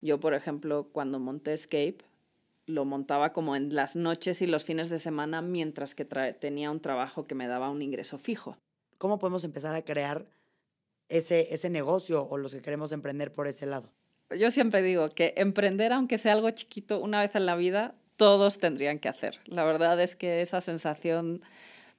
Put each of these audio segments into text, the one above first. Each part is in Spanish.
Yo, por ejemplo, cuando monté Escape, lo montaba como en las noches y los fines de semana mientras que tenía un trabajo que me daba un ingreso fijo. ¿Cómo podemos empezar a crear ese, ese negocio o los que queremos emprender por ese lado? Yo siempre digo que emprender, aunque sea algo chiquito, una vez en la vida, todos tendrían que hacer. La verdad es que esa sensación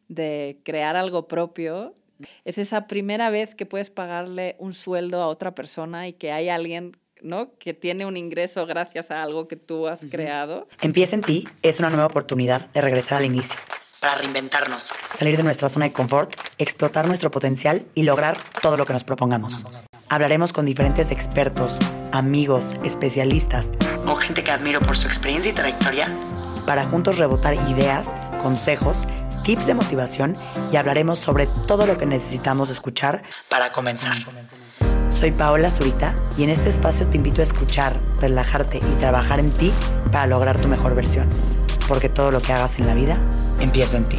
de crear algo propio es esa primera vez que puedes pagarle un sueldo a otra persona y que hay alguien ¿no? que tiene un ingreso gracias a algo que tú has creado. Empieza en ti es una nueva oportunidad de regresar al inicio, para reinventarnos, salir de nuestra zona de confort, explotar nuestro potencial y lograr todo lo que nos propongamos. Hablaremos con diferentes expertos, amigos, especialistas o gente que admiro por su experiencia y trayectoria para juntos rebotar ideas, consejos, tips de motivación y hablaremos sobre todo lo que necesitamos escuchar para comenzar. Soy Paola Zurita y en este espacio te invito a escuchar, relajarte y trabajar en ti para lograr tu mejor versión. Porque todo lo que hagas en la vida empieza en ti.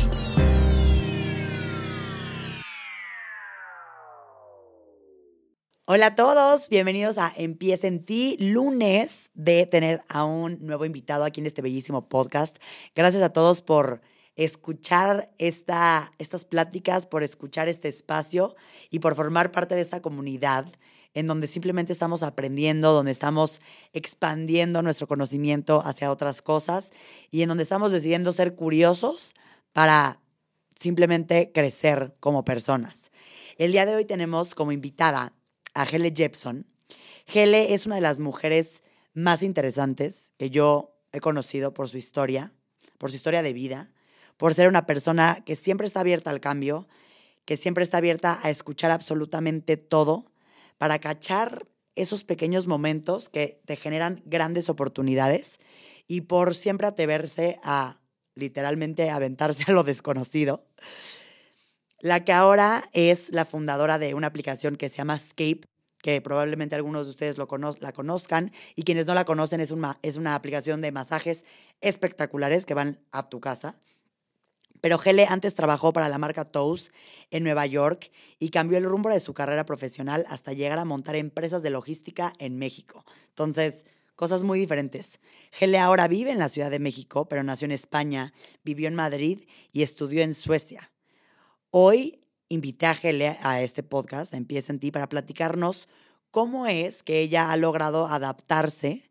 Hola a todos, bienvenidos a Empieza en ti, lunes de tener a un nuevo invitado aquí en este bellísimo podcast. Gracias a todos por escuchar esta, estas pláticas, por escuchar este espacio y por formar parte de esta comunidad en donde simplemente estamos aprendiendo, donde estamos expandiendo nuestro conocimiento hacia otras cosas y en donde estamos decidiendo ser curiosos para simplemente crecer como personas. El día de hoy tenemos como invitada a Hele Jepson. Hele es una de las mujeres más interesantes que yo he conocido por su historia, por su historia de vida, por ser una persona que siempre está abierta al cambio, que siempre está abierta a escuchar absolutamente todo para cachar esos pequeños momentos que te generan grandes oportunidades y por siempre atreverse a literalmente aventarse a lo desconocido. La que ahora es la fundadora de una aplicación que se llama Escape, que probablemente algunos de ustedes la conozcan y quienes no la conocen es es una aplicación de masajes espectaculares que van a tu casa. Pero Hele antes trabajó para la marca Toast en Nueva York y cambió el rumbo de su carrera profesional hasta llegar a montar empresas de logística en México. Entonces, cosas muy diferentes. Hele ahora vive en la Ciudad de México, pero nació en España, vivió en Madrid y estudió en Suecia. Hoy invité a Hele a este podcast, Empieza en ti, para platicarnos cómo es que ella ha logrado adaptarse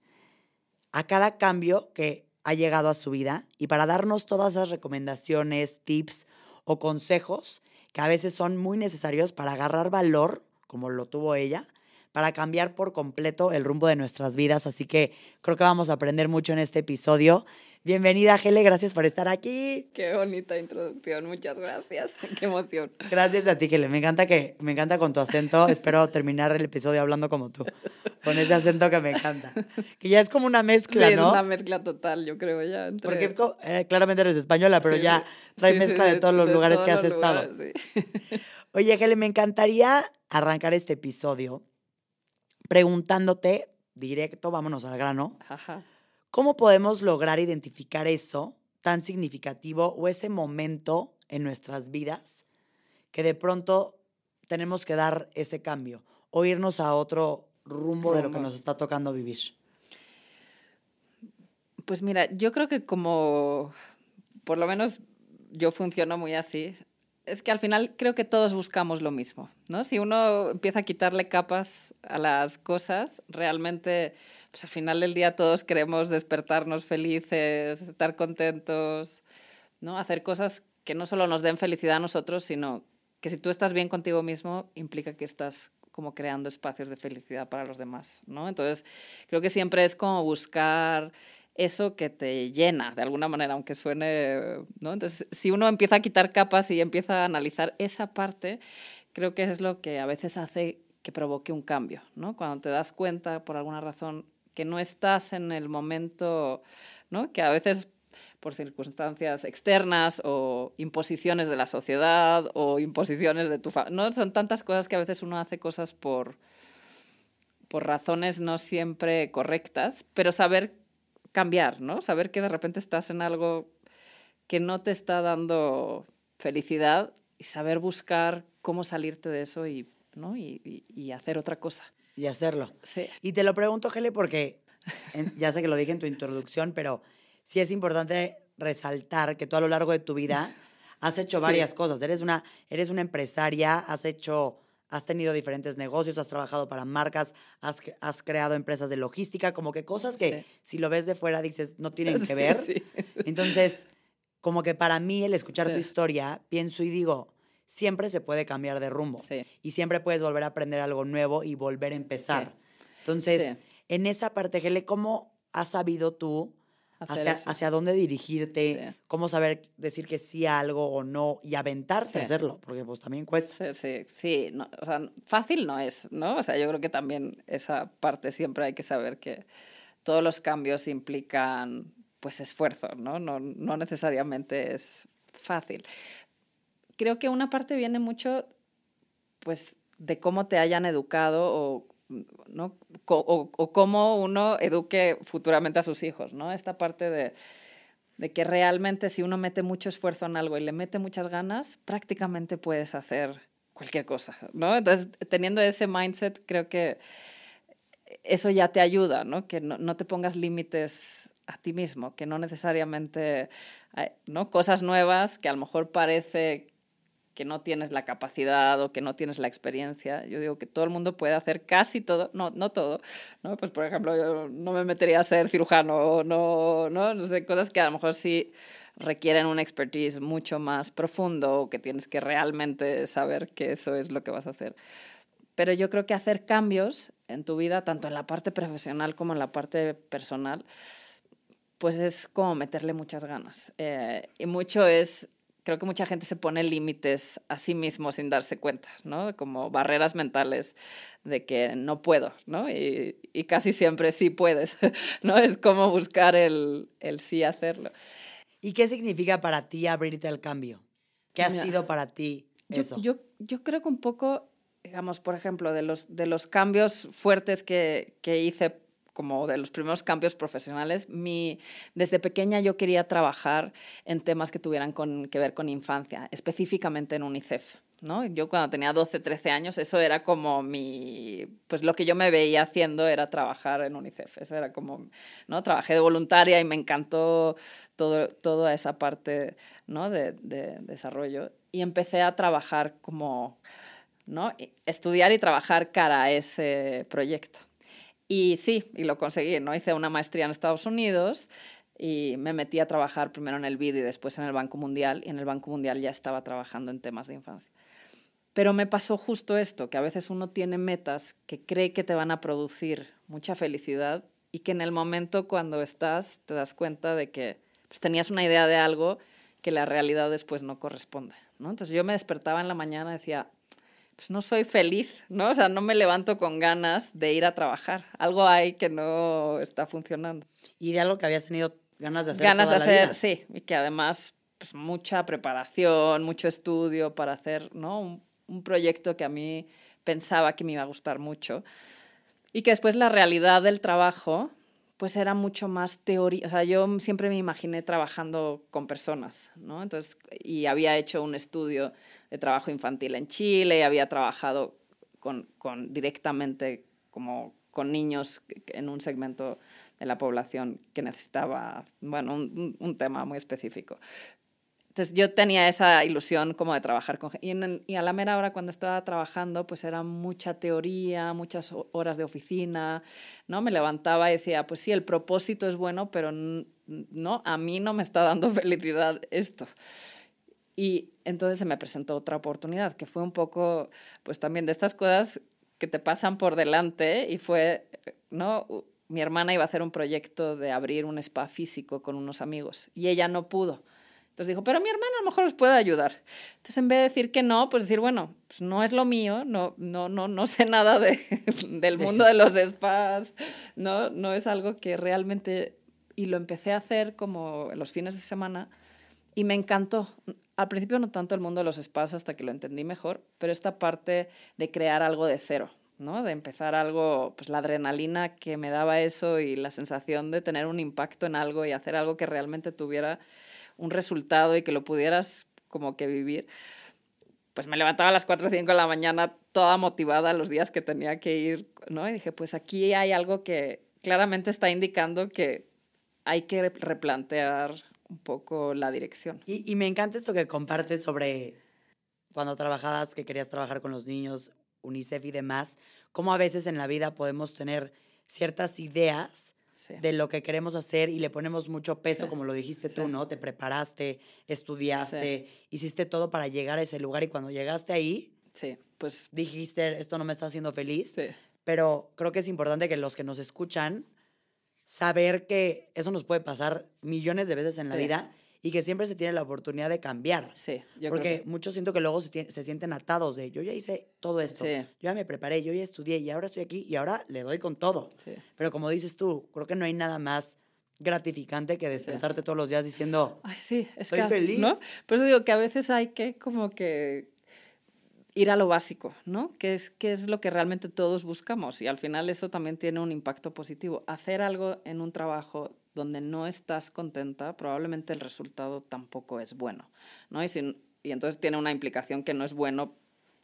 a cada cambio que ha llegado a su vida y para darnos todas esas recomendaciones, tips o consejos que a veces son muy necesarios para agarrar valor, como lo tuvo ella, para cambiar por completo el rumbo de nuestras vidas. Así que creo que vamos a aprender mucho en este episodio. Bienvenida, Gele, gracias por estar aquí. Qué bonita introducción, muchas gracias. Qué emoción. Gracias a ti, Gele. Me encanta que me encanta con tu acento. Espero terminar el episodio hablando como tú. Con ese acento que me encanta. Que ya es como una mezcla, sí, ¿no? es una mezcla total, yo creo ya. Porque es eh, claramente eres española, pero ya trae mezcla de, todos los lugares que has estado. Oye, Gele, me encantaría arrancar este episodio preguntándote directo, vámonos al grano. Ajá ¿Cómo podemos lograr identificar eso tan significativo o ese momento en nuestras vidas que de pronto tenemos que dar ese cambio o irnos a otro rumbo, de lo que nos está tocando vivir? Pues mira, yo creo que como por lo menos yo funciono muy así, es que al final creo que todos buscamos lo mismo, ¿no? Si uno empieza a quitarle capas a las cosas, realmente, pues al final del día todos queremos despertarnos felices, estar contentos, ¿no? Hacer cosas que no solo nos den felicidad a nosotros, sino que si tú estás bien contigo mismo, implica que estás como creando espacios de felicidad para los demás, ¿no? Entonces, creo que siempre es como buscar eso que te llena de alguna manera, aunque suene, ¿no? Entonces, si uno empieza a quitar capas y empieza a analizar esa parte, creo que es lo que a veces hace que provoque un cambio, ¿no? Cuando te das cuenta, por alguna razón, que no estás en el momento, ¿no? Que a veces por circunstancias externas o imposiciones de la sociedad o imposiciones de tu familia. No son tantas cosas que a veces uno hace cosas por, por razones no siempre correctas, pero saber cambiar, ¿no? Saber que de repente estás en algo que no te está dando felicidad y saber buscar cómo salirte de eso y, ¿no? y, y, hacer otra cosa. Y hacerlo. Sí. Y te lo pregunto, Gele, porque en- ya sé que lo dije en tu introducción, pero sí es importante resaltar que tú a lo largo de tu vida has hecho Sí. varias cosas. Eres una, eres una empresaria, has hecho, has tenido diferentes negocios, has trabajado para marcas, has, cre- has creado empresas de logística, como que cosas que Sí. si lo ves de fuera dices no tienen que ver. sí. Entonces, como que para mí el escuchar tu historia, pienso y digo, siempre se puede cambiar de rumbo. Y siempre puedes volver a aprender algo nuevo y volver a empezar. Entonces, en esa parte, Gele, ¿cómo has sabido tú hacia, hacia dónde dirigirte? Sí. ¿Cómo saber decir que sí a algo o no y aventarte a hacerlo? Porque pues también cuesta. Sí, sí, sí, no, o sea, fácil no es, ¿no? O sea, yo creo que también esa parte siempre hay que saber que todos los cambios implican, pues, esfuerzo, ¿no? No, no necesariamente es fácil. Creo que una parte viene mucho, pues, de cómo te hayan educado o, ¿no? O, o cómo uno eduque futuramente a sus hijos, ¿no? Esta parte de, de que realmente si uno mete mucho esfuerzo en algo y le mete muchas ganas, prácticamente puedes hacer cualquier cosa, ¿no? Entonces, teniendo ese mindset, creo que eso ya te ayuda, ¿no? Que no, no te pongas límites a ti mismo, que no necesariamente, ¿no? Cosas nuevas que a lo mejor parece que no tienes la capacidad o que no tienes la experiencia. Yo digo que todo el mundo puede hacer casi todo, no, no todo, ¿no? Pues por ejemplo, yo no me metería a ser cirujano, no, no, no sé, cosas que a lo mejor sí requieren un expertise mucho más profundo o que tienes que realmente saber que eso es lo que vas a hacer. Pero yo creo que hacer cambios en tu vida, tanto en la parte profesional como en la parte personal, pues es como meterle muchas ganas. Eh, y mucho es creo que mucha gente se pone límites a sí mismo sin darse cuenta, ¿no? Como barreras mentales de que no puedo, ¿no? Y, y casi siempre sí puedes, ¿no? Es como buscar el, el sí hacerlo. ¿Y qué significa para ti abrirte al cambio? ¿Qué ha Mira, sido para ti Yo, eso? yo, yo creo que un poco, digamos, por ejemplo, de los, de los cambios fuertes que, que hice como de los primeros cambios profesionales, mi, desde pequeña yo quería trabajar en temas que tuvieran con, que ver con infancia, específicamente en UNICEF. ¿no? Yo cuando tenía 12, 13 años, eso era como mi, pues lo que yo me veía haciendo era trabajar en UNICEF. Eso era como, ¿no? Trabajé de voluntaria y me encantó todo, toda esa parte, ¿no? de, de desarrollo. Y empecé a trabajar como, ¿no? Estudiar y trabajar cara a ese proyecto. Y sí, y lo conseguí, ¿no? Hice una maestría en Estados Unidos y me metí a trabajar primero en el BID y después en el Banco Mundial. Y en el Banco Mundial ya estaba trabajando en temas de infancia. Pero me pasó justo esto, que a veces uno tiene metas que cree que te van a producir mucha felicidad y que en el momento cuando estás te das cuenta de que pues, tenías una idea de algo que la realidad después no corresponde, ¿no? Entonces yo me despertaba en la mañana y decía, pues no soy feliz, ¿no? O sea, no me levanto con ganas de ir a trabajar. Algo hay que no está funcionando. Y de algo que habías tenido ganas de hacer Ganas toda de la hacer, vida. sí, y que además, pues mucha preparación, mucho estudio para hacer, ¿no? Un, un proyecto que a mí pensaba que me iba a gustar mucho. Y que después la realidad del trabajo, pues era mucho más teoría. O sea, yo siempre me imaginé trabajando con personas, ¿no? Entonces, y había hecho un estudio de trabajo infantil en Chile, y había trabajado con, directamente como con niños en un segmento de la población que necesitaba, bueno, un tema muy específico. Entonces yo tenía esa ilusión como de trabajar con y, en, y a la mera hora cuando estaba trabajando pues era mucha teoría, muchas horas de oficina, ¿no? Me levantaba y decía, pues sí, el propósito es bueno, pero no, a mí no me está dando felicidad esto. Y entonces se me presentó otra oportunidad, que fue un poco, pues también de estas cosas que te pasan por delante y fue, ¿no? Mi hermana iba a hacer un proyecto de abrir un spa físico con unos amigos y ella no pudo. Entonces dijo, pero mi hermana a lo mejor os puede ayudar. Entonces, en vez de decir que no, pues decir, bueno, pues no es lo mío, no, no, no, no sé nada de, del mundo de los spas, no, no es algo que realmente... Y lo empecé a hacer como los fines de semana y me encantó. Al principio no tanto el mundo de los spas hasta que lo entendí mejor, pero esta parte de crear algo de cero, ¿no? De empezar algo, pues la adrenalina que me daba eso y la sensación de tener un impacto en algo y hacer algo que realmente tuviera un resultado y que lo pudieras como que vivir, pues me levantaba a las 4 o 5 de la mañana toda motivada los días que tenía que ir, ¿no? Y dije, pues aquí hay algo que claramente está indicando que hay que replantear un poco la dirección. Y, y me encanta esto que compartes sobre cuando trabajabas, que querías trabajar con los niños, UNICEF y demás, cómo a veces en la vida podemos tener ciertas ideas de lo que queremos hacer y le ponemos mucho peso, como lo dijiste tú, ¿no? Te preparaste, estudiaste, hiciste todo para llegar a ese lugar y cuando llegaste ahí, sí, pues dijiste, esto no me está haciendo feliz. Pero creo que es importante que los que nos escuchan, saber que eso nos puede pasar millones de veces en la vida y que siempre se tiene la oportunidad de cambiar. Sí, yo Porque creo que... muchos siento que luego se, se, sienten atados de, yo ya hice todo esto, yo ya me preparé, yo ya estudié y ahora estoy aquí y ahora le doy con todo. Sí. Pero como dices tú, creo que no hay nada más gratificante que despertarte todos los días diciendo, Ay, sí, estoy feliz. ¿no? Por eso digo que a veces hay que como que ir a lo básico, ¿no? Que es, que es lo que realmente todos buscamos y al final eso también tiene un impacto positivo. Hacer algo en un trabajo donde no estás contenta, probablemente el resultado tampoco es bueno, ¿no? Y, y entonces tiene una implicación que no es bueno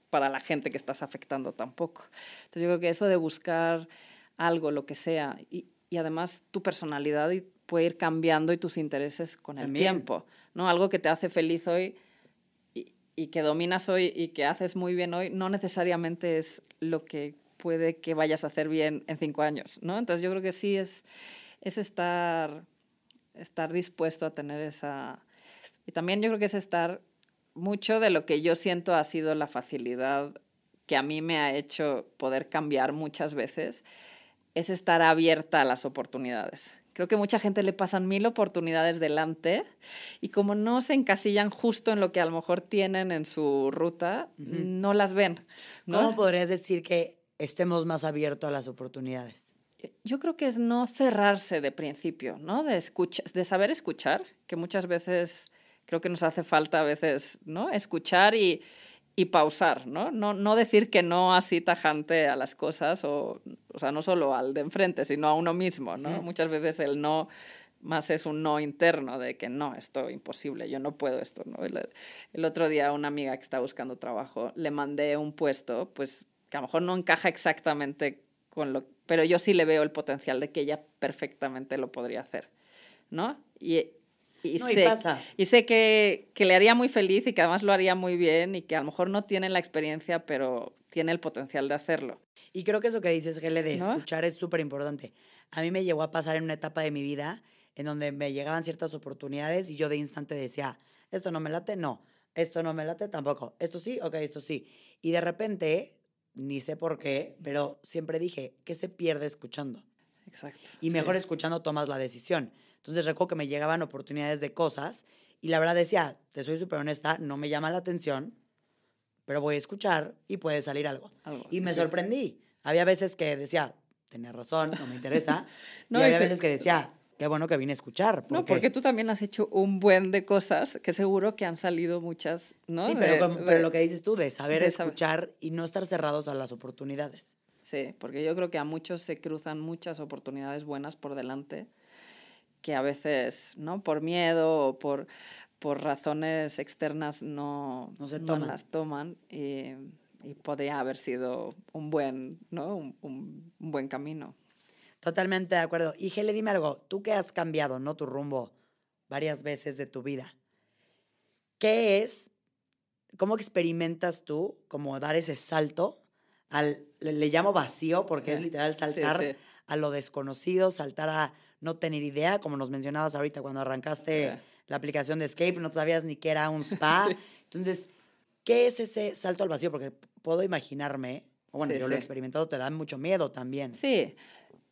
para la gente que estás afectando tampoco. Entonces yo creo que eso de buscar algo, lo que sea, y, y además tu personalidad puede ir cambiando y tus intereses con el tiempo, ¿no? Algo que te hace feliz hoy y, y que dominas hoy y que haces muy bien hoy, no necesariamente es lo que puede que vayas a hacer bien en cinco años, ¿no? Entonces yo creo que sí es es estar, estar dispuesto a tener esa... Y también yo creo que es estar mucho de lo que yo siento ha sido la facilidad que a mí me ha hecho poder cambiar muchas veces, es estar abierta a las oportunidades. Creo que mucha gente le pasan mil oportunidades delante y como no se encasillan justo en lo que a lo mejor tienen en su ruta, no las ven. ¿Cómo podrías decir que estemos más abiertos a las oportunidades? Yo creo que es no cerrarse de principio, ¿no? De, de saber escuchar, que muchas veces creo que nos hace falta a veces, ¿no? Escuchar y, y pausar, ¿no? ¿no? No decir que no así tajante a las cosas, o, o sea, no solo al de enfrente, sino a uno mismo, ¿no? Muchas veces el no más es un no interno de que no, esto es imposible, yo no puedo esto, ¿no? El, el otro día una amiga que está buscando trabajo, le mandé un puesto, pues que a lo mejor no encaja exactamente con lo pero yo sí le veo el potencial de que ella perfectamente lo podría hacer, ¿no? Y, y sé, y, sé que, que, le haría muy feliz y que además lo haría muy bien y que a lo mejor no tiene la experiencia, pero tiene el potencial de hacerlo. Y creo que eso que dices, Gele, de escuchar es súper importante. A mí me llegó a pasar en una etapa de mi vida en donde me llegaban ciertas oportunidades y yo de instante decía, esto no me late, no, esto no me late tampoco, esto sí, ok, esto sí. Y de repente ni sé por qué, pero siempre dije, ¿qué se pierde escuchando? Exacto. Y mejor escuchando tomas la decisión. Entonces recuerdo que me llegaban oportunidades de cosas y la verdad decía, te soy súper honesta, no me llama la atención, pero voy a escuchar y puede salir algo. y me sorprendí. Había veces que decía, tenía razón, no me interesa. y había veces que decía, Qué bueno que vine a escuchar. No, porque tú también has hecho un buen de cosas que seguro que han salido muchas, ¿no? Sí, pero, lo que dices tú, de saber escuchar y no estar cerrados a las oportunidades. Sí, porque yo creo que a muchos se cruzan muchas oportunidades buenas por delante que a veces, ¿no? Por miedo o por, por razones externas no, no, se toman. las toman y, y, podría haber sido un buen, ¿no? un, un buen camino. Totalmente de acuerdo. Y Gele, dime algo, tú que has cambiado, ¿no? Tu rumbo varias veces de tu vida. ¿Qué es, cómo experimentas tú como dar ese salto al, le, llamo vacío porque es literal saltar a lo desconocido, saltar a no tener idea, como nos mencionabas ahorita cuando arrancaste la aplicación de Escape, no sabías ni qué era un spa. Entonces, ¿qué es ese salto al vacío? Porque puedo imaginarme, bueno, yo lo he experimentado, te da mucho miedo también. Sí,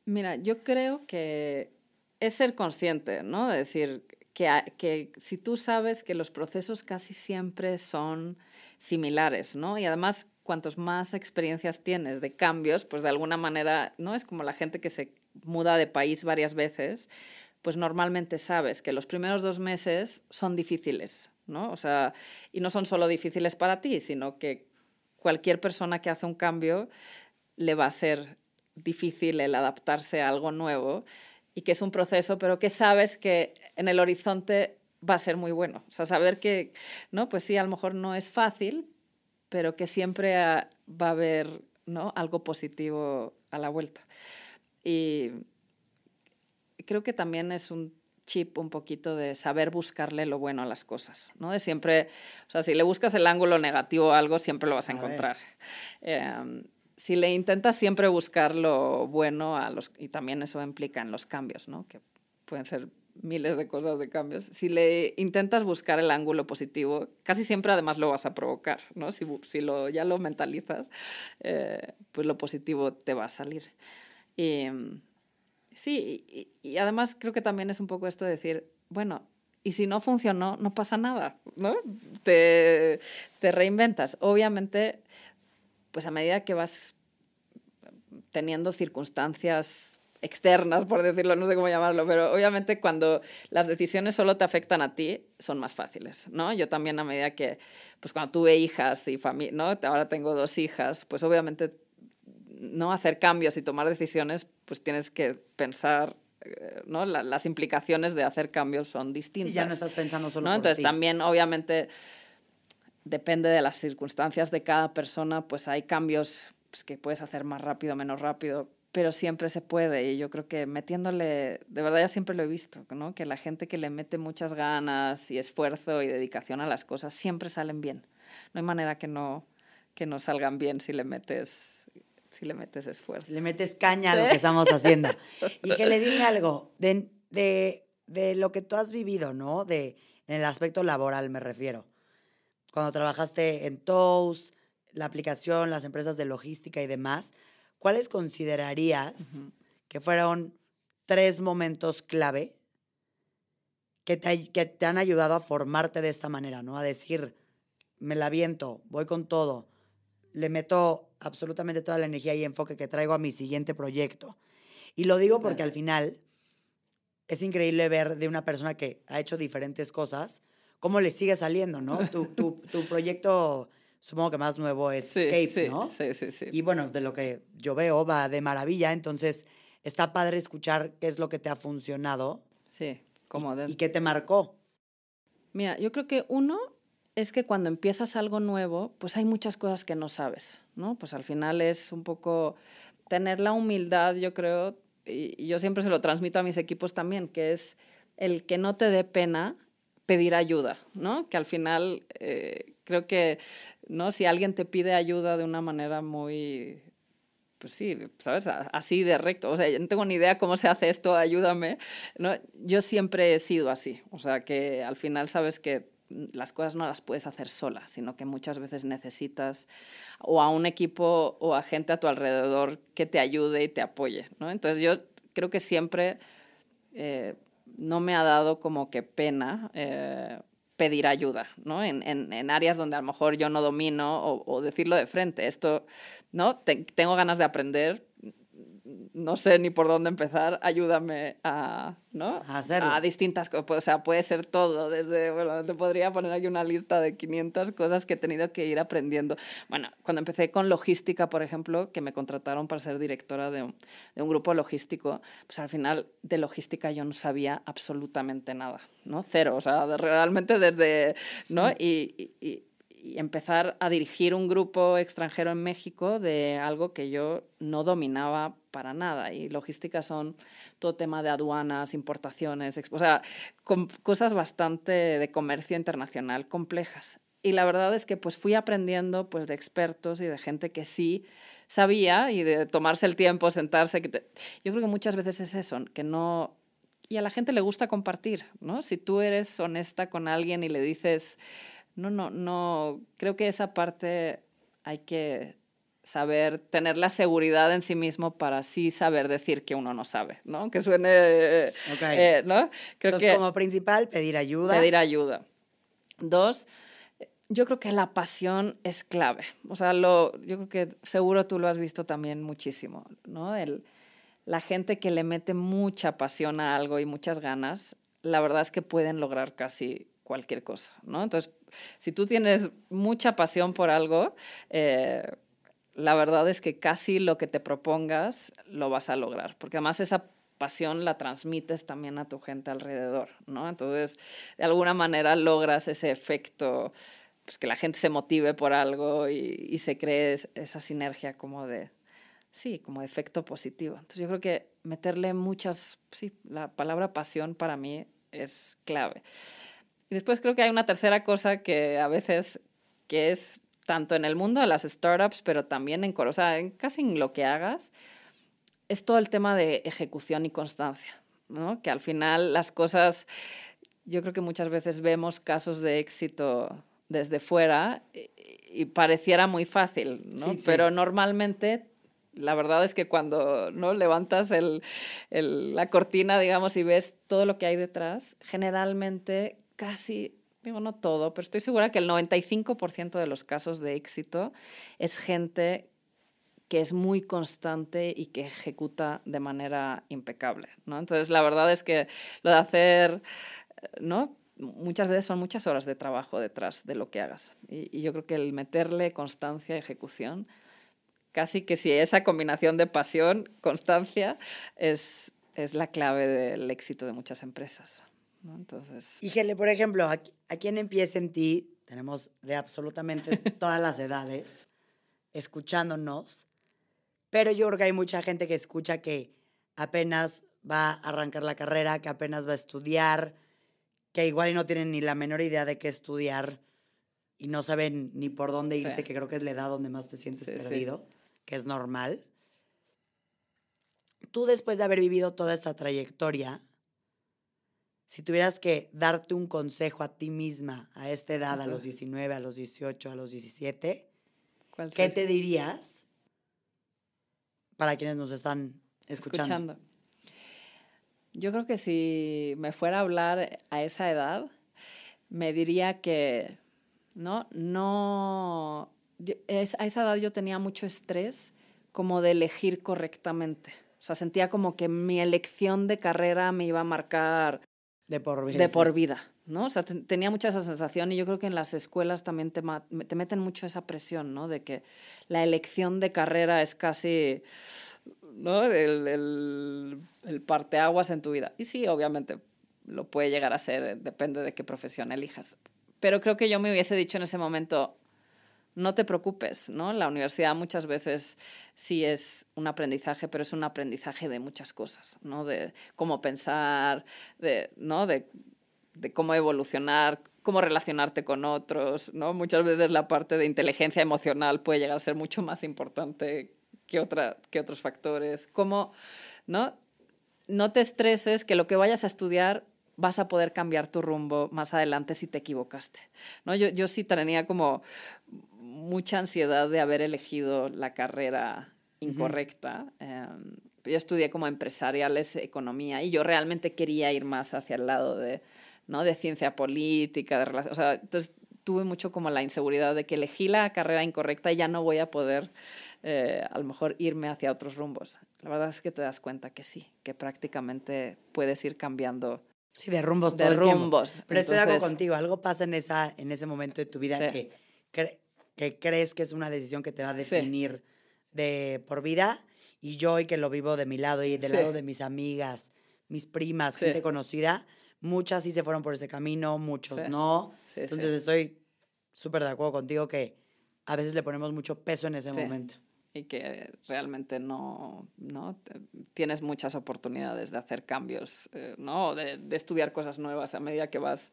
Mira, yo creo que es ser consciente, ¿no? De decir que, que si tú sabes que los procesos casi siempre son similares, ¿no? Y además, cuantos más experiencias tienes de cambios, pues de alguna manera, ¿no? Es como la gente que se muda de país varias veces, pues normalmente sabes que los primeros dos meses son difíciles, ¿no? O sea, y no son solo difíciles para ti, sino que cualquier persona que hace un cambio le va a ser difícil el adaptarse a algo nuevo y que es un proceso, pero que sabes que en el horizonte va a ser muy bueno. O sea, saber que, ¿no? Pues sí, a lo mejor no es fácil, pero que siempre va a haber ¿no? algo positivo a la vuelta. Y creo que también es un chip un poquito de saber buscarle lo bueno a las cosas, ¿no? De siempre, o sea, si le buscas el ángulo negativo a algo, siempre lo vas a, encontrar. Em, si le intentas siempre buscar lo bueno a los, y también eso implica en los cambios, ¿no? Que pueden ser miles de cosas de cambios. Si le intentas buscar el ángulo positivo, casi siempre además lo vas a provocar, ¿no? Si, si lo, ya lo mentalizas, eh, pues lo positivo te va a salir. Y, sí, y, además creo que también es un poco esto de decir, bueno, y si no funcionó, no pasa nada, ¿no? Te, te reinventas. Obviamente, pues a medida que vas teniendo circunstancias externas, por decirlo, no sé cómo llamarlo, pero obviamente cuando las decisiones solo te afectan a ti, son más fáciles, ¿no? Yo también a medida que, pues cuando tuve hijas y familia, ¿no? Ahora tengo dos hijas, pues obviamente no hacer cambios y tomar decisiones, pues tienes que pensar eh, ¿no? las implicaciones de hacer cambios son distintas. Sí, ya no estás pensando solo ¿no? Entonces también, obviamente, depende de las circunstancias de cada persona, pues hay cambios pues, que puedes hacer más rápido, menos rápido, pero siempre se puede. Y yo creo que metiéndole, de verdad ya siempre lo he visto, ¿no? que la gente que le mete muchas ganas y esfuerzo y dedicación a las cosas siempre salen bien. No hay manera que no, que no salgan bien si le metes, si le metes esfuerzo. Le metes caña a lo que estamos haciendo. y que le dime algo de, de, de, lo que tú has vivido, ¿no? De, en el aspecto laboral me refiero. Cuando trabajaste en Toast, la aplicación, las empresas de logística y demás, ¿cuáles considerarías que fueron tres momentos clave que te, que te han ayudado a formarte de esta manera, ¿no? A decir, me la viento, voy con todo, le meto absolutamente toda la energía y enfoque que traigo a mi siguiente proyecto. Y lo digo porque al final es increíble ver de una persona que ha hecho diferentes cosas, cómo le sigue saliendo, ¿no? Tu, tu, tu proyecto supongo que más nuevo es Escape, ¿no? Sí, sí, sí. Y bueno, de lo que yo veo va de maravilla, entonces está padre escuchar qué es lo que te ha funcionado. Sí, como y, y qué te marcó. Mira, yo creo que uno es que cuando empiezas algo nuevo, pues hay muchas cosas que no sabes, ¿no? Pues al final es un poco tener la humildad, yo creo, y, yo siempre se lo transmito a mis equipos también, que es el que no te dé pena pedir ayuda, ¿no? Que al final eh, creo que, ¿no? Si alguien te pide ayuda de una manera muy, pues sí, ¿sabes? Así de recto. O sea, yo no tengo ni idea cómo se hace esto, ayúdame. ¿no? Yo siempre he sido así. O sea, que al final sabes que las cosas no las puedes hacer sola, sino que muchas veces necesitas o a un equipo o a gente a tu alrededor que te ayude y te apoye, ¿no? Entonces yo creo que siempre eh, no me ha dado como que pena eh, pedir ayuda, ¿no? En, en, en, áreas donde a lo mejor yo no domino o, o decirlo de frente. Esto, ¿no? tengo ganas de aprender, no sé ni por dónde empezar, ayúdame a, ¿no? A hacerlo. A distintas cosas, o sea, puede ser todo, desde, bueno, te podría poner aquí una lista de 500 cosas que he tenido que ir aprendiendo. Bueno, cuando empecé con logística, por ejemplo, que me contrataron para ser directora de un, de un grupo logístico, pues al final de logística yo no sabía absolutamente nada, ¿no? Cero, o sea, realmente desde, ¿no? y, y y empezar a dirigir un grupo extranjero en México de algo que yo no dominaba para nada. Y logística son todo tema de aduanas, importaciones, o sea, cosas bastante de comercio internacional complejas. Y la verdad es que pues fui aprendiendo pues de expertos y de gente que sí sabía y de tomarse el tiempo, sentarse. Que Yo creo que muchas veces es eso, que no... Y a la gente le gusta compartir, ¿no? Si tú eres honesta con alguien y le dices, no, no, no, creo que esa parte hay que saber tener la seguridad en sí mismo para sí saber decir que uno no sabe, ¿no? Que suene, eh, ¿no? Creo Entonces, como principal, pedir ayuda. Pedir ayuda. Dos, yo creo que la pasión es clave. O sea, lo, yo creo que seguro tú lo has visto también muchísimo, ¿no? El, la gente que le mete mucha pasión a algo y muchas ganas, la verdad es que pueden lograr casi cualquier cosa, ¿no? Entonces, si tú tienes mucha pasión por algo, eh, la verdad es que casi lo que te propongas lo vas a lograr, porque además esa pasión la transmites también a tu gente alrededor, ¿no? Entonces, de alguna manera logras ese efecto pues, que la gente se motive por algo y, y se cree esa sinergia como de, sí, como efecto positivo. Entonces yo creo que meterle muchas, sí, la palabra pasión para mí es clave. Y después creo que hay una tercera cosa que a veces, que es tanto en el mundo de las startups, pero también en, o sea, en casi en lo que hagas, es todo el tema de ejecución y constancia, ¿no? Que al final las cosas, yo creo que muchas veces vemos casos de éxito desde fuera y, y pareciera muy fácil, ¿no? Sí, sí. Pero normalmente la verdad es que cuando no levantas el, el, la cortina, digamos, y ves todo lo que hay detrás, generalmente casi, digo no todo, pero estoy segura que el 95% de los casos de éxito es gente que es muy constante y que ejecuta de manera impecable, ¿no? Entonces, la verdad es que lo de hacer, ¿no? Muchas veces son muchas horas de trabajo detrás de lo que hagas. Y, y yo creo que el meterle constancia, ejecución, casi que si esa combinación de pasión, constancia, es, es la clave del éxito de muchas empresas. ¿No? Entonces... Gele, por ejemplo, aquí, aquí en Empieza en Ti tenemos de absolutamente todas las edades escuchándonos, pero yo creo que hay mucha gente que escucha que apenas va a arrancar la carrera, que apenas va a estudiar, que igual no tienen ni la menor idea de qué estudiar y no saben ni por dónde irse, sí. que creo que es la edad donde más te sientes sí, perdido. Sí que es normal, tú después de haber vivido toda esta trayectoria, si tuvieras que darte un consejo a ti misma a esta edad, a los 19, a los 18, a los 17, ¿qué te dirías para quienes nos están escuchando? escuchando? Yo creo que si me fuera a hablar a esa edad, me diría que no, no a esa edad yo tenía mucho estrés como de elegir correctamente. O sea, sentía como que mi elección de carrera me iba a marcar de por vida. De por vida, ¿no? O sea, tenía mucha esa sensación y yo creo que en las escuelas también te, te meten mucho esa presión, ¿no? De que la elección de carrera es casi, ¿no? El, el, el parteaguas en tu vida. Y sí, obviamente lo puede llegar a ser, depende de qué profesión elijas. Pero creo que yo me hubiese dicho en ese momento, no te preocupes, ¿no? La universidad muchas veces sí es un aprendizaje, pero es un aprendizaje de muchas cosas, ¿no? De cómo pensar, de, ¿no? De, cómo evolucionar, cómo relacionarte con otros, ¿no? Muchas veces la parte de inteligencia emocional puede llegar a ser mucho más importante que, otra, que otros factores. Cómo, ¿no? No te estreses que lo que vayas a estudiar vas a poder cambiar tu rumbo más adelante si te equivocaste. ¿no? Yo, yo sí tenía como mucha ansiedad de haber elegido la carrera incorrecta. Uh -huh. eh, yo estudié como empresariales, economía, y yo realmente quería ir más hacia el lado de, ¿no? de ciencia política, de relaciones. O sea, entonces tuve mucho como la inseguridad de que elegí la carrera incorrecta y ya no voy a poder eh, a lo mejor irme hacia otros rumbos. La verdad es que te das cuenta que sí, que prácticamente puedes ir cambiando. Sí, de rumbos de rumbos. Pero Entonces, estoy de acuerdo contigo, algo pasa en, esa, en ese momento de tu vida sí. que, que que crees que es una decisión que te va a definir sí. de por vida. Y yo hoy que lo vivo de mi lado y del sí. lado de mis amigas, mis primas, gente conocida, muchas sí se fueron por ese camino, muchos no. Entonces estoy súper de acuerdo contigo que a veces le ponemos mucho peso en ese momento. Y que realmente no, no tienes muchas oportunidades de hacer cambios, eh, ¿no? De, de estudiar cosas nuevas a medida que vas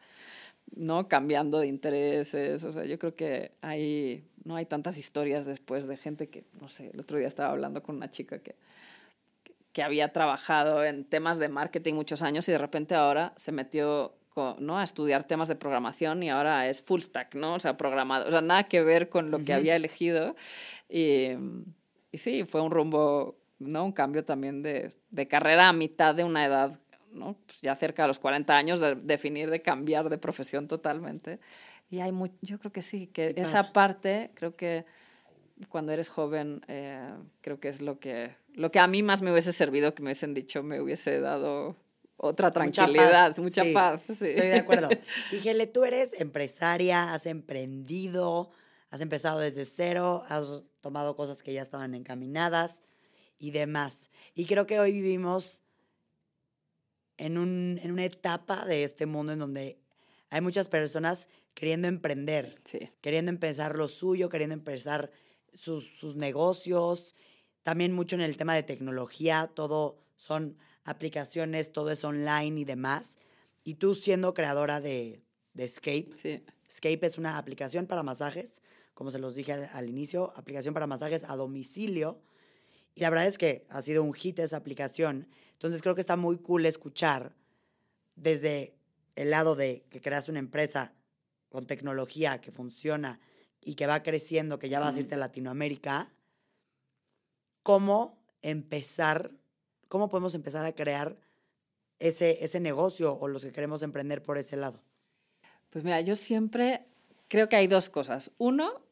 ¿no? Cambiando de intereses, o sea, yo creo que hay, no hay tantas historias después de gente que, no sé, el otro día estaba hablando con una chica que, que había trabajado en temas de marketing muchos años y de repente ahora se metió con, ¿no? a estudiar temas de programación y ahora es full stack, ¿no? O sea, programado, o sea, nada que ver con lo uh -huh. que había elegido. Y, y sí, fue un rumbo, ¿no? Un cambio también de, de carrera a mitad de una edad ¿no? Pues ya cerca de los 40 años, de definir, de cambiar de profesión totalmente. Y hay muy, yo creo que sí, que esa parte, creo que cuando eres joven, eh, creo que es lo que, lo que a mí más me hubiese servido, que me hubiesen dicho, me hubiese dado otra tranquilidad, mucha paz. Mucha sí, paz sí. Estoy de acuerdo. Dígele, tú eres empresaria, has emprendido, has empezado desde cero, has tomado cosas que ya estaban encaminadas y demás. Y creo que hoy vivimos en, un, en una etapa de este mundo en donde hay muchas personas queriendo emprender, queriendo empezar lo suyo, queriendo empezar sus, sus negocios, también mucho en el tema de tecnología, todo son aplicaciones, todo es online y demás. Y tú siendo creadora de, de Escape, sí. Escape es una aplicación para masajes, como se los dije al, inicio, aplicación para masajes a domicilio. Y la verdad es que ha sido un hit esa aplicación. Entonces creo que está muy cool escuchar desde el lado de que creas una empresa con tecnología que funciona y que va creciendo, que ya vas a irte a Latinoamérica, cómo empezar, cómo podemos empezar a crear ese, ese negocio o los que queremos emprender por ese lado. Pues mira, yo siempre creo que hay dos cosas. Uno,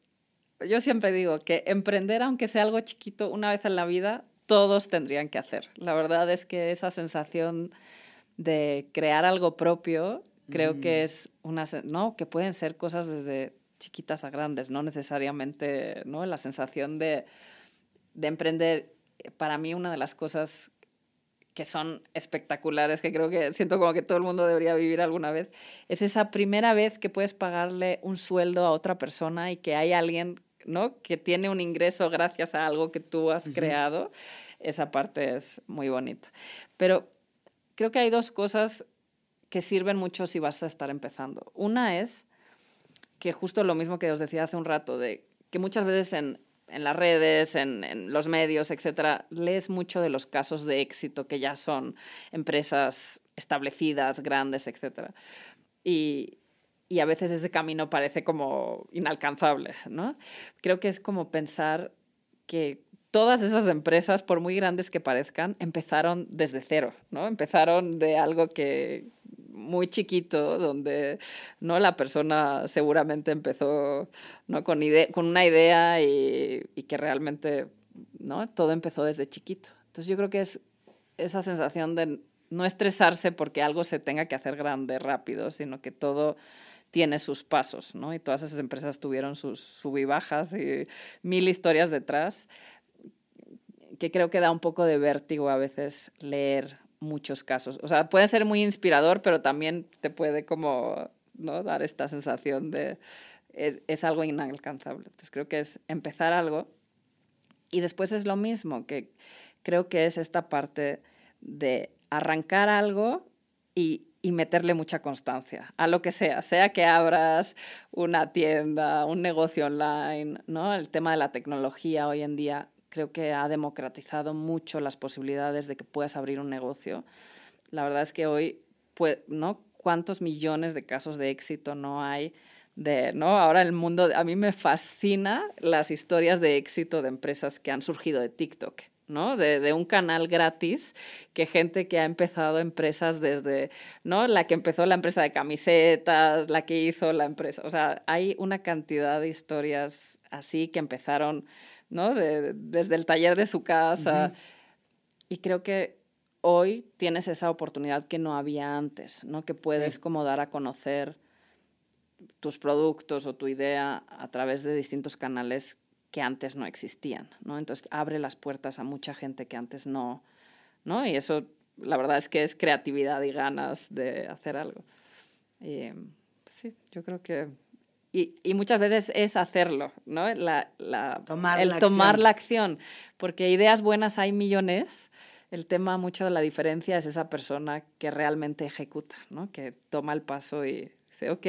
yo siempre digo que emprender, aunque sea algo chiquito, una vez en la vida, todos tendrían que hacer. La verdad es que esa sensación de crear algo propio, creo que mm. es una, ¿no? Que pueden ser cosas desde chiquitas a grandes, no necesariamente, ¿no? La sensación de, de emprender, para mí una de las cosas que son espectaculares, que creo que siento como que todo el mundo debería vivir alguna vez, es esa primera vez que puedes pagarle un sueldo a otra persona y que hay alguien ¿no? que tiene un ingreso gracias a algo que tú has creado. Esa parte es muy bonita. Pero creo que hay dos cosas que sirven mucho si vas a estar empezando. Una es que justo lo mismo que os decía hace un rato, de que muchas veces en, en las redes, en, en, los medios, etcétera, lees mucho de los casos de éxito que ya son empresas establecidas, grandes, etcétera. Y, y a veces ese camino parece como inalcanzable, ¿no? Creo que es como pensar que todas esas empresas, por muy grandes que parezcan, empezaron desde cero, ¿no? Empezaron de algo que, muy chiquito, donde ¿no? la persona seguramente empezó ¿no? con, con una idea y, que realmente ¿no? todo empezó desde chiquito. Entonces yo creo que es esa sensación de no estresarse porque algo se tenga que hacer grande rápido, sino que todo tiene sus pasos, ¿no? Y todas esas empresas tuvieron sus subibajas y mil historias detrás, que creo que da un poco de vértigo a veces leer muchos casos. O sea, puede ser muy inspirador, pero también te puede como ¿no? dar esta sensación de es, es algo inalcanzable. Entonces creo que es empezar algo y después es lo mismo, que creo que es esta parte de arrancar algo y, y, meterle mucha constancia a lo que sea, sea que abras una tienda, un negocio online, ¿no? El tema de la tecnología hoy en día creo que ha democratizado mucho las posibilidades de que puedas abrir un negocio. La verdad es que hoy, pues, ¿no? ¿Cuántos millones de casos de éxito no hay? De, ¿no? Ahora el mundo, a mí me fascina las historias de éxito de empresas que han surgido de TikTok. ¿No? De, de, un canal gratis que gente que ha empezado empresas desde, ¿no? La que empezó la empresa de camisetas, la que hizo la empresa, o sea, hay una cantidad de historias así que empezaron ¿no? desde el taller de su casa. Y creo que hoy tienes esa oportunidad que no había antes, ¿no? Que puedes como dar a conocer tus productos o tu idea a través de distintos canales que antes no existían, ¿no? Entonces abre las puertas a mucha gente que antes no, ¿no? Y eso, la verdad es que es creatividad y ganas de hacer algo. Y, pues sí, yo creo que y, y, muchas veces es hacerlo, ¿no? La, la, tomar el la tomar acción. la acción, porque ideas buenas hay millones. El tema mucho de la diferencia es esa persona que realmente ejecuta, ¿no? Que toma el paso y dice, ok,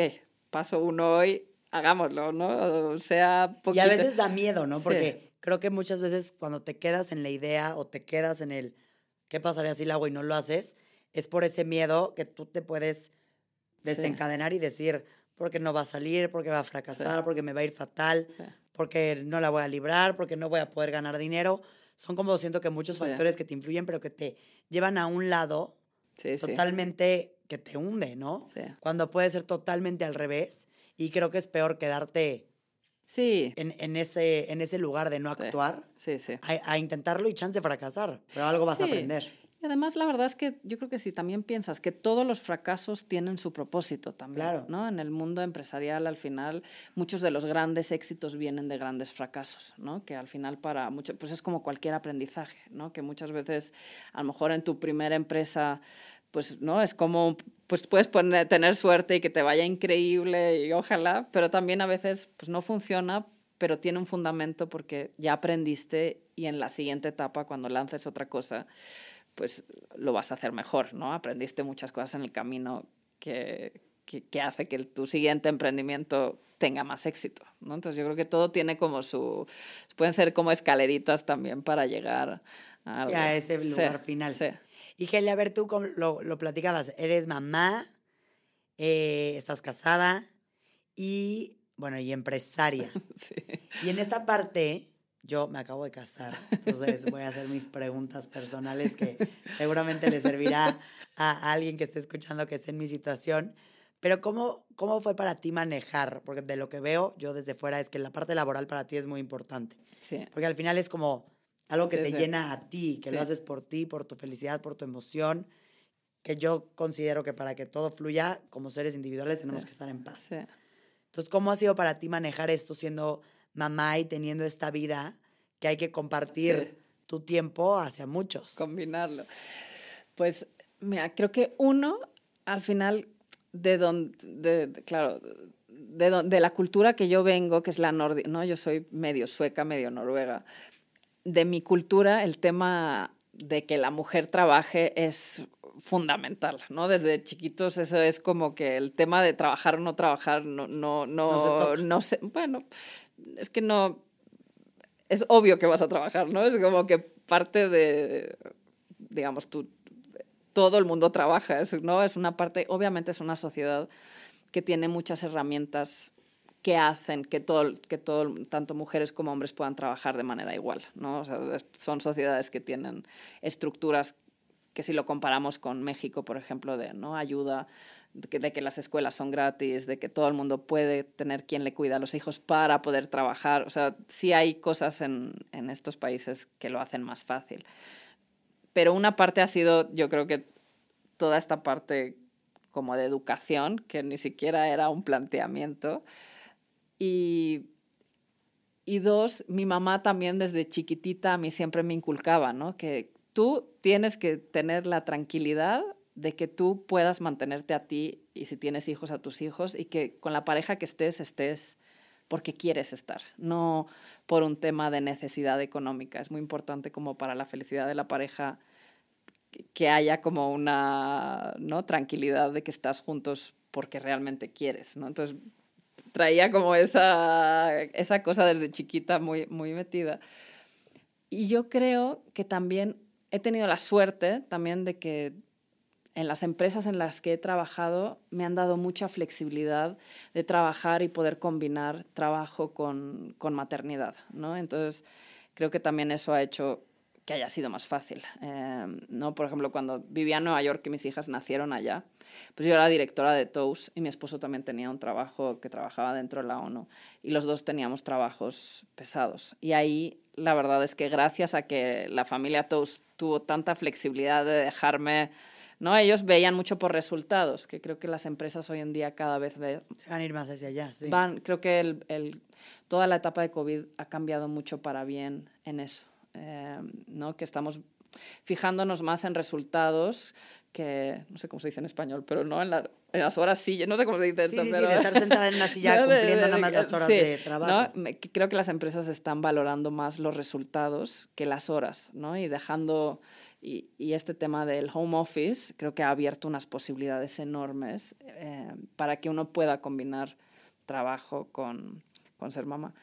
paso uno hoy, hagámoslo, ¿no? O sea, poquito. Y a veces da miedo, ¿no? Porque sí. creo que muchas veces cuando te quedas en la idea o te quedas en el ¿qué pasaría si lo hago y no lo haces? Es por ese miedo que tú te puedes desencadenar sí. y decir, porque no va a salir, porque va a fracasar, sí. porque me va a ir fatal, porque no la voy a librar, porque no voy a poder ganar dinero. Son como siento que muchos factores que te influyen, pero que te llevan a un lado totalmente que te hunde, ¿no? Cuando puede ser totalmente al revés. Y creo que es peor quedarte sí. en, en, ese, en ese lugar de no actuar a, a, intentarlo y chance de fracasar, pero algo vas a aprender. Y además, la verdad es que yo creo que si también piensas que todos los fracasos tienen su propósito también, claro. ¿no? En el mundo empresarial, al final, muchos de los grandes éxitos vienen de grandes fracasos, ¿no? Que al final para muchos, pues es como cualquier aprendizaje, ¿no? Que muchas veces, a lo mejor en tu primera empresa, pues, ¿no? Es como pues puedes poner, tener suerte y que te vaya increíble y ojalá, pero también a veces pues no funciona, pero tiene un fundamento porque ya aprendiste y en la siguiente etapa, cuando lances otra cosa, pues lo vas a hacer mejor, ¿no? Aprendiste muchas cosas en el camino que, que, hace que tu siguiente emprendimiento tenga más éxito, ¿no? Entonces yo creo que todo tiene como su... pueden ser como escaleritas también para llegar a, ese lugar final. Sí. Y Geli, a ver, tú lo, lo platicabas, eres mamá, eh, estás casada y, bueno, y empresaria. Sí. Y en esta parte, yo me acabo de casar, entonces voy a hacer mis preguntas personales que seguramente le servirá a alguien que esté escuchando que esté en mi situación. Pero ¿cómo, ¿cómo fue para ti manejar? Porque de lo que veo yo desde fuera es que la parte laboral para ti es muy importante. Sí. Porque al final es como algo que te llena a ti, que lo haces por ti, por tu felicidad, por tu emoción, que yo considero que para que todo fluya como seres individuales tenemos que estar en paz. Entonces, ¿cómo ha sido para ti manejar esto siendo mamá y teniendo esta vida que hay que compartir tu tiempo hacia muchos? Combinarlo. Pues, mira, creo que uno, al final, de donde, claro, de, de, la cultura que yo vengo, que es la nórdica, ¿no? Yo soy medio sueca, medio noruega. De mi cultura, el tema de que la mujer trabaje es fundamental, ¿no? Desde chiquitos eso es como que el tema de trabajar o no trabajar no, no, no, no, sé, bueno, es que no, es obvio que vas a trabajar, ¿no? Es como que parte de, digamos, tú, todo el mundo trabaja, ¿no? Es una parte, obviamente es una sociedad que tiene muchas herramientas que hacen que todo, que todo, tanto mujeres como hombres puedan trabajar de manera igual, ¿no? son sociedades que tienen estructuras que si lo comparamos con México, por ejemplo, de ¿no? ayuda, de que, de que, las escuelas son gratis, de que todo el mundo puede tener quien le cuida a los hijos para poder trabajar. O sea, sí hay cosas en, en estos países que lo hacen más fácil pero una parte ha sido, yo creo que toda esta parte como de educación, que ni siquiera era un planteamiento. Y, y dos, mi mamá también desde chiquitita a mí siempre me inculcaba, ¿no? Que tú tienes que tener la tranquilidad de que tú puedas mantenerte a ti y si tienes hijos a tus hijos y que con la pareja que estés estés porque quieres estar, no por un tema de necesidad económica. Es muy importante como para la felicidad de la pareja que haya como una ¿no? tranquilidad de que estás juntos porque realmente quieres. ¿no? Entonces traía como esa, esa cosa desde chiquita muy, muy metida. Y yo creo que también he tenido la suerte también de que en las empresas en las que he trabajado me han dado mucha flexibilidad de trabajar y poder combinar trabajo con, con maternidad, ¿no? Entonces, creo que también eso ha hecho que haya sido más fácil. Eh, ¿no? Por ejemplo, cuando vivía en Nueva York, que mis hijas nacieron allá, pues yo era directora de TOUS y mi esposo también tenía un trabajo que trabajaba dentro de la ONU y los dos teníamos trabajos pesados. Y ahí la verdad es que gracias a que la familia TOUS tuvo tanta flexibilidad de dejarme ¿no? Ellos veían mucho por resultados, que creo que las empresas hoy en día cada vez ve, van a ir más hacia allá, sí. Van, creo que el, el, toda la etapa de COVID ha cambiado mucho para bien en eso, eh, ¿no? Que estamos fijándonos más en resultados que, no sé cómo se dice en español, pero no en, la, en las horas silla, no sé cómo se dice sí, Sí, de estar sentada en una silla cumpliendo nada más las horas de trabajo. ¿no? Creo que las empresas están valorando más los resultados que las horas, ¿no? Y dejando y, y, este tema del home office creo que ha abierto unas posibilidades enormes eh, para que uno pueda combinar trabajo con, con ser mamá.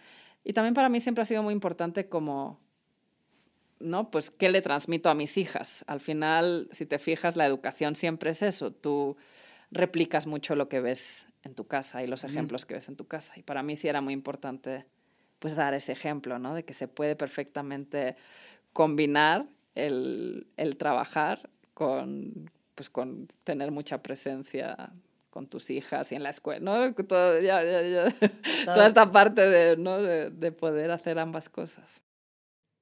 Y también para mí siempre ha sido muy importante como, ¿no? Pues, ¿qué le transmito a mis hijas? Al final, si te fijas, la educación siempre es eso. Tú replicas mucho lo que ves en tu casa y los ejemplos que ves en tu casa. Y para mí sí era muy importante, pues, dar ese ejemplo, ¿no? De que se puede perfectamente combinar el, el trabajar con, pues, con tener mucha presencia con tus hijas y en la escuela, ¿no? Todo, ya, ya, ya. Toda esta parte de, ¿no? de, de poder hacer ambas cosas.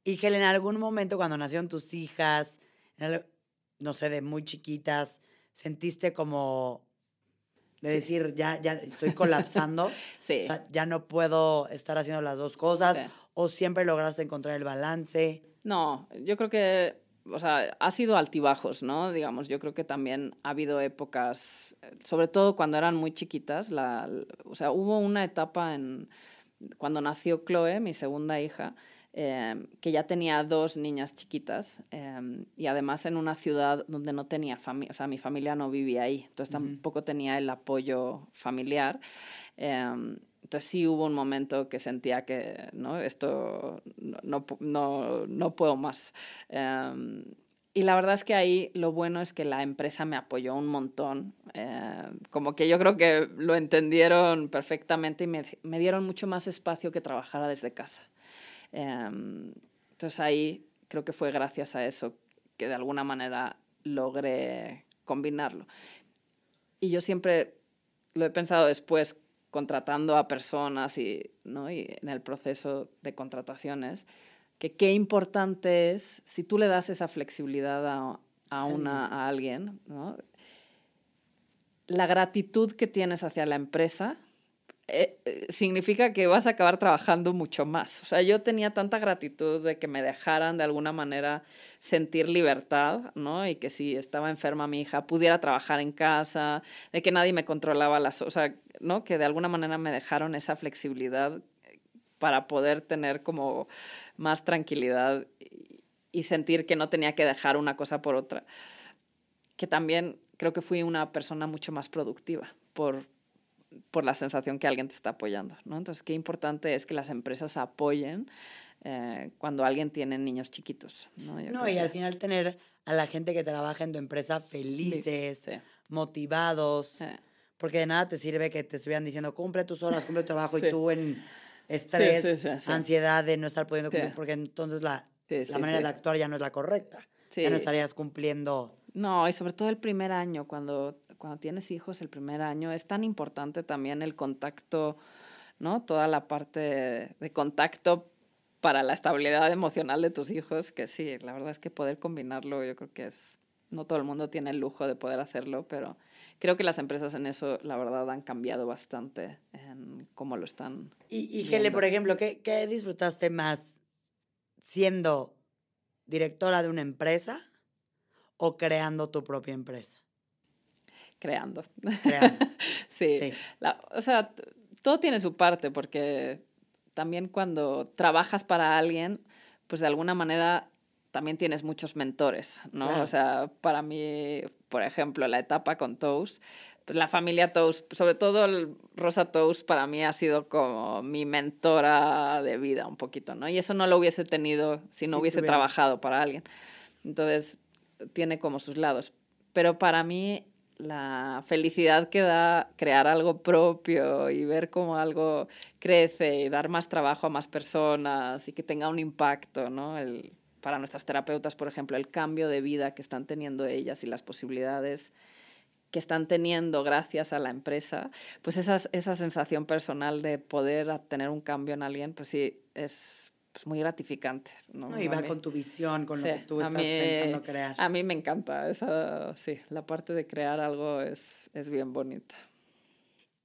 Y Helen, en algún momento cuando nacieron tus hijas, no sé, de muy chiquitas, sentiste como de decir, ya, ya estoy colapsando, sí. o sea, ya no puedo estar haciendo las dos cosas, o siempre lograste encontrar el balance. No, yo creo que o sea, ha sido altibajos, ¿no? Digamos, yo creo que también ha habido épocas, sobre todo cuando eran muy chiquitas, la, o sea, hubo una etapa en, cuando nació Chloe, mi segunda hija, em, que ya tenía dos niñas chiquitas em, y además en una ciudad donde no tenía familia, o sea, mi familia no vivía ahí, entonces tampoco tenía el apoyo familiar. Em, entonces sí hubo un momento que sentía que, ¿no? Esto no, no, no puedo más. Y la verdad es que ahí lo bueno es que la empresa me apoyó un montón. Como que yo creo que lo entendieron perfectamente y me, me dieron mucho más espacio que trabajara desde casa. Em, entonces ahí creo que fue gracias a eso que de alguna manera logré combinarlo. Y yo siempre lo he pensado después contratando a personas y, ¿no? y en el proceso de contrataciones, que qué importante es, si tú le das esa flexibilidad a, a, una, a alguien, ¿no? la gratitud que tienes hacia la empresa eh, eh, significa que vas a acabar trabajando mucho más. O sea, yo tenía tanta gratitud de que me dejaran de alguna manera sentir libertad, ¿no? Y que si estaba enferma mi hija pudiera trabajar en casa, de que nadie me controlaba las, o sea, ¿no? Que de alguna manera me dejaron esa flexibilidad para poder tener como más tranquilidad y sentir que no tenía que dejar una cosa por otra. Que también creo que fui una persona mucho más productiva por por la sensación que alguien te está apoyando, ¿no? Entonces, qué importante es que las empresas apoyen eh, cuando alguien tiene niños chiquitos, ¿no? no, y al final tener a la gente que trabaja en tu empresa felices, motivados, porque de nada te sirve que te estuvieran diciendo, cumple tus horas, cumple tu trabajo, y tú en estrés, ansiedad de no estar pudiendo cumplir, porque entonces la, la manera de actuar ya no es la correcta. Ya no estarías cumpliendo. No, y sobre todo el primer año, cuando cuando tienes hijos el primer año, es tan importante también el contacto, ¿no? Toda la parte de contacto para la estabilidad emocional de tus hijos, que sí, la verdad es que poder combinarlo, yo creo que es, no todo el mundo tiene el lujo de poder hacerlo, pero creo que las empresas en eso, la verdad, han cambiado bastante en cómo lo están. Y, y Gele, por ejemplo, ¿qué, ¿qué disfrutaste más siendo directora de una empresa o creando tu propia empresa? Creando. sí. o sea, todo tiene su parte porque también cuando trabajas para alguien, pues de alguna manera también tienes muchos mentores, ¿no? O sea, para mí, por ejemplo, la etapa con Toast, pues la familia Toast, sobre todo el Rosa Toast, para mí ha sido como mi mentora de vida un poquito, ¿no? Y eso no lo hubiese tenido si no hubiese trabajado para alguien. Entonces, tiene como sus lados. Pero para mí la felicidad que da crear algo propio y ver cómo algo crece y dar más trabajo a más personas y que tenga un impacto, ¿no? El, para nuestras terapeutas, por ejemplo, el cambio de vida que están teniendo ellas y las posibilidades que están teniendo gracias a la empresa, pues esa, esa sensación personal de poder tener un cambio en alguien, pues sí, es pues, muy gratificante. ¿no? y va con tu visión, con lo que tú estás pensando crear. A mí me encanta, esa, sí, la parte de crear algo es, es bien bonita.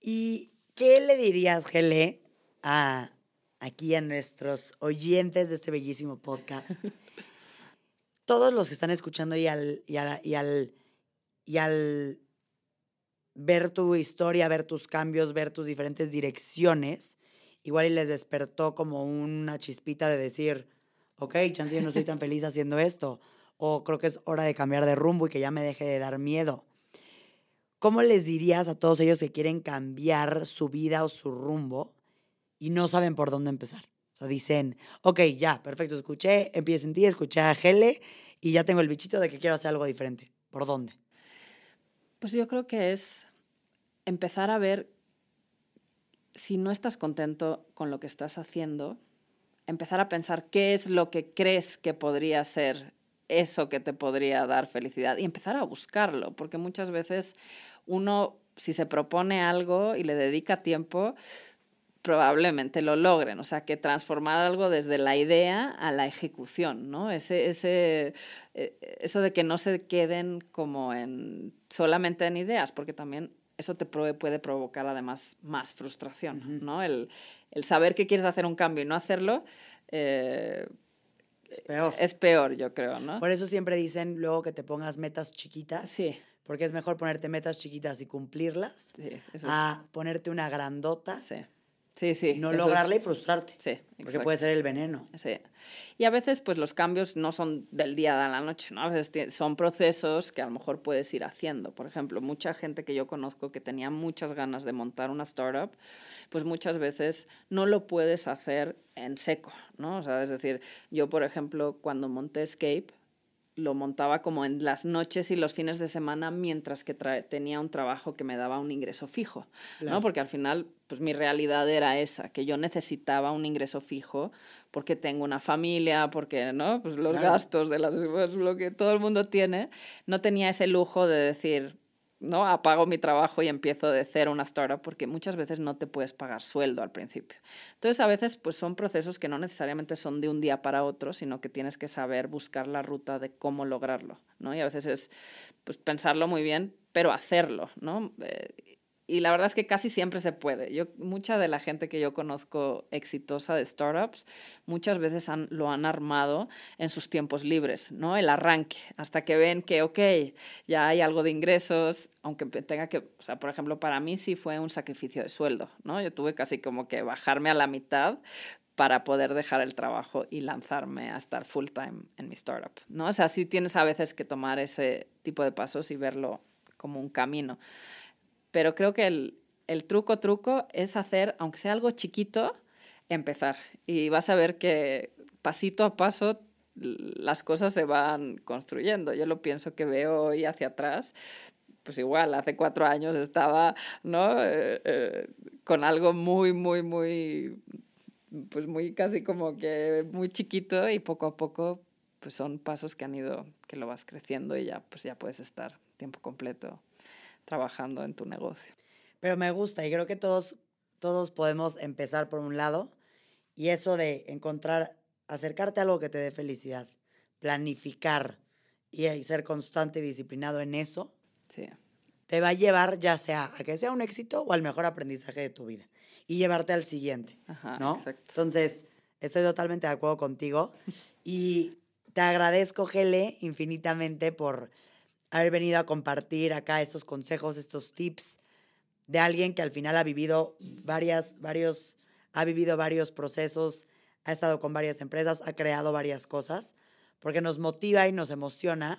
¿Y qué le dirías, Gele, a aquí a nuestros oyentes de este bellísimo podcast? Todos los que están escuchando y al, y al, y al, y al ver tu historia, ver tus cambios, ver tus diferentes direcciones, igual y les despertó como una chispita de decir, ok, chance yo no estoy tan feliz haciendo esto, o creo que es hora de cambiar de rumbo y que ya me deje de dar miedo. ¿Cómo les dirías a todos ellos que quieren cambiar su vida o su rumbo y no saben por dónde empezar? O sea, dicen, ok, ya, perfecto, escuché, empiezo en ti, escuché a Gele y ya tengo el bichito de que quiero hacer algo diferente. ¿Por dónde? Pues yo creo que es empezar a ver si no estás contento con lo que estás haciendo, empezar a pensar qué es lo que crees que podría ser eso que te podría dar felicidad y empezar a buscarlo, porque muchas veces uno, si se propone algo y le dedica tiempo, probablemente lo logren. O sea, que transformar algo desde la idea a la ejecución, ¿no? Ese, ese, eh, eso de que no se queden como en solamente en ideas, porque también eso te puede provocar además más frustración, ¿no? El, saber que quieres hacer un cambio y no hacerlo, eh, Es peor. Es peor, yo creo, ¿no? Por eso siempre dicen luego que te pongas metas chiquitas. Sí. Porque es mejor ponerte metas chiquitas y cumplirlas Sí, eso es- a ponerte una grandota, sí. Sí, sí. no es- lograrla y frustrarte. Sí, Porque puede ser el veneno. Sí. Y a veces, pues los cambios no son del día a la noche, ¿no? A veces son procesos que a lo mejor puedes ir haciendo. Por ejemplo, mucha gente que yo conozco que tenía muchas ganas de montar una startup, pues muchas veces no lo puedes hacer en seco, ¿no? O sea, es decir, yo, por ejemplo, cuando monté Escape, lo montaba como en las noches y los fines de semana mientras que tenía un trabajo que me daba un ingreso fijo, Claro. ¿no? Porque al final, pues mi realidad era esa, que yo necesitaba un ingreso fijo porque tengo una familia, porque, ¿no? Pues los Claro. gastos de las, pues, lo que todo el mundo tiene, no tenía ese lujo de decir, ¿no? Apago mi trabajo y empiezo de cero una startup porque muchas veces no te puedes pagar sueldo al principio. Entonces, a veces pues son procesos que no necesariamente son de un día para otro, sino que tienes que saber buscar la ruta de cómo lograrlo, ¿no? Y a veces es pues pensarlo muy bien, pero hacerlo, ¿no? Eh, y la verdad es que casi siempre se puede. Yo, mucha de la gente que yo conozco exitosa de startups, muchas veces han, lo han armado en sus tiempos libres, ¿no? El arranque, hasta que ven que, ok, ya hay algo de ingresos, aunque tenga que, o sea, por ejemplo, para mí sí fue un sacrificio de sueldo, ¿no? Yo tuve casi como que bajarme a la mitad para poder dejar el trabajo y lanzarme a estar full time en mi startup, ¿no? O sea, sí tienes a veces que tomar ese tipo de pasos y verlo como un camino. Pero creo que el, el truco, truco es hacer, aunque sea algo chiquito, empezar. Y vas a ver que pasito a paso las cosas se van construyendo. Yo lo pienso que veo hoy hacia atrás. Pues igual, hace cuatro años estaba, ¿no? Eh, eh, con algo muy, muy, muy, pues muy casi como que muy chiquito y poco a poco, pues son pasos que han ido, que lo vas creciendo y ya, pues ya puedes estar tiempo completo trabajando en tu negocio. Pero me gusta y creo que todos, todos podemos empezar por un lado y eso de encontrar, acercarte a algo que te dé felicidad, planificar y, y ser constante y disciplinado en eso, Sí, te va a llevar ya sea a que sea un éxito o al mejor aprendizaje de tu vida y llevarte al siguiente, Ajá, ¿no? exacto. Entonces, estoy totalmente de acuerdo contigo y te agradezco, Gele, infinitamente por haber venido a compartir acá estos consejos, estos tips de alguien que al final ha vivido varias, varios, ha vivido varios procesos, ha estado con varias empresas, ha creado varias cosas, porque nos motiva y nos emociona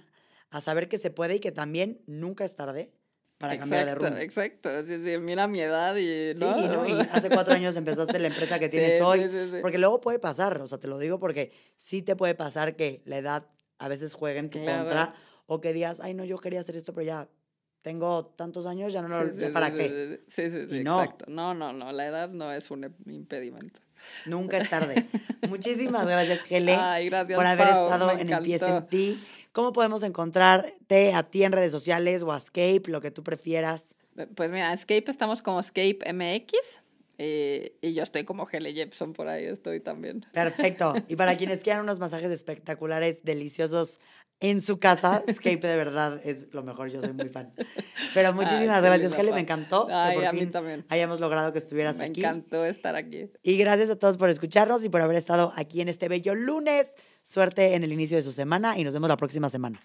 a saber que se puede y que también nunca es tarde para cambiar de exacto, rumbo. exacto. Sí, sí, mira mi edad y, Sí, ¿no? y, ¿no? y hace cuatro años empezaste la empresa que tienes Sí, hoy. sí, sí, sí. Porque luego puede pasar, o sea, te lo digo porque sí te puede pasar que la edad a veces juegue en tu Claro. contra o que digas, ay, no, yo quería hacer esto, pero ya tengo tantos años, ya no lo, Sí, para sí, qué. Sí, sí, sí, no. exacto. No, no, no, la edad no es un impedimento. Nunca es tarde. Muchísimas gracias, Gele, Ay, gracias, por haber Pau, estado en Empieza en. Ti. ¿Cómo podemos encontrarte a ti en redes sociales o a Escape, lo que tú prefieras? Pues mira, Escape estamos como Escape MX eh, y yo estoy como Hele Jepson por ahí, estoy también. Perfecto. Y para quienes quieran unos masajes espectaculares, deliciosos en su casa, Escape de verdad es lo mejor. Yo soy muy fan. Pero muchísimas Ay, gracias. Pau. Me encantó Ay, que por a mí fin también. hayamos logrado que estuvieras Me aquí. encantó estar aquí. Y gracias a todos por escucharnos y por haber estado aquí en este bello lunes. Suerte en el inicio de su semana y nos vemos la próxima semana.